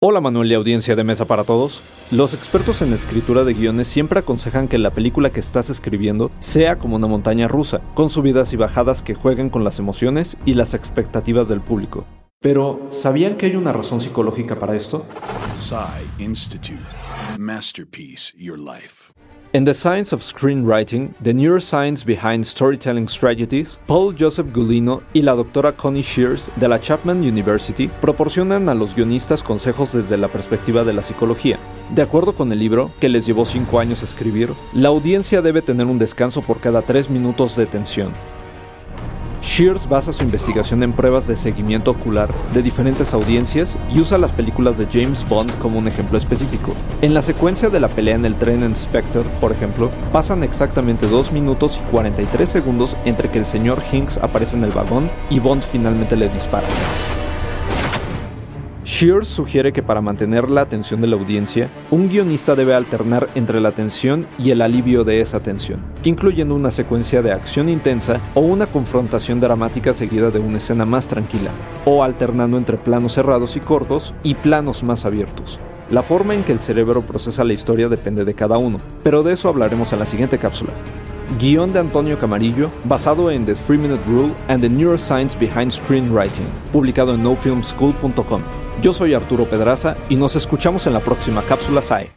Hola Manuel y audiencia de Mesa para Todos. Los expertos en escritura de guiones siempre aconsejan que la película que estás escribiendo sea como una montaña rusa, con subidas y bajadas que jueguen con las emociones y las expectativas del público. Pero, ¿sabían que hay una razón psicológica para esto? Institute. Masterpiece Your Life. En The Science of Screenwriting, The Neuroscience Behind Storytelling Strategies, Paul Joseph Gulino y la doctora Connie Shears de la Chapman University proporcionan a los guionistas consejos desde la perspectiva de la psicología. De acuerdo con el libro, que les llevó 5 años escribir, la audiencia debe tener un descanso por cada 3 minutos de tensión. Shears basa su investigación en pruebas de seguimiento ocular de diferentes audiencias y usa las películas de James Bond como un ejemplo específico. En la secuencia de la pelea en el tren en Spectre, por ejemplo, pasan exactamente 2 minutos y 43 segundos entre que el señor Hinks aparece en el vagón y Bond finalmente le dispara. Shears sugiere que para mantener la atención de la audiencia, un guionista debe alternar entre la tensión y el alivio de esa tensión, incluyendo una secuencia de acción intensa o una confrontación dramática seguida de una escena más tranquila, o alternando entre planos cerrados y cortos y planos más abiertos. La forma en que el cerebro procesa la historia depende de cada uno, pero de eso hablaremos en la siguiente cápsula. Guión de Antonio Camarillo, basado en The 3 Minute Rule and the Neuroscience Behind Screenwriting, publicado en nofilmschool.com. Yo soy Arturo Pedraza y nos escuchamos en la próxima cápsula SAE.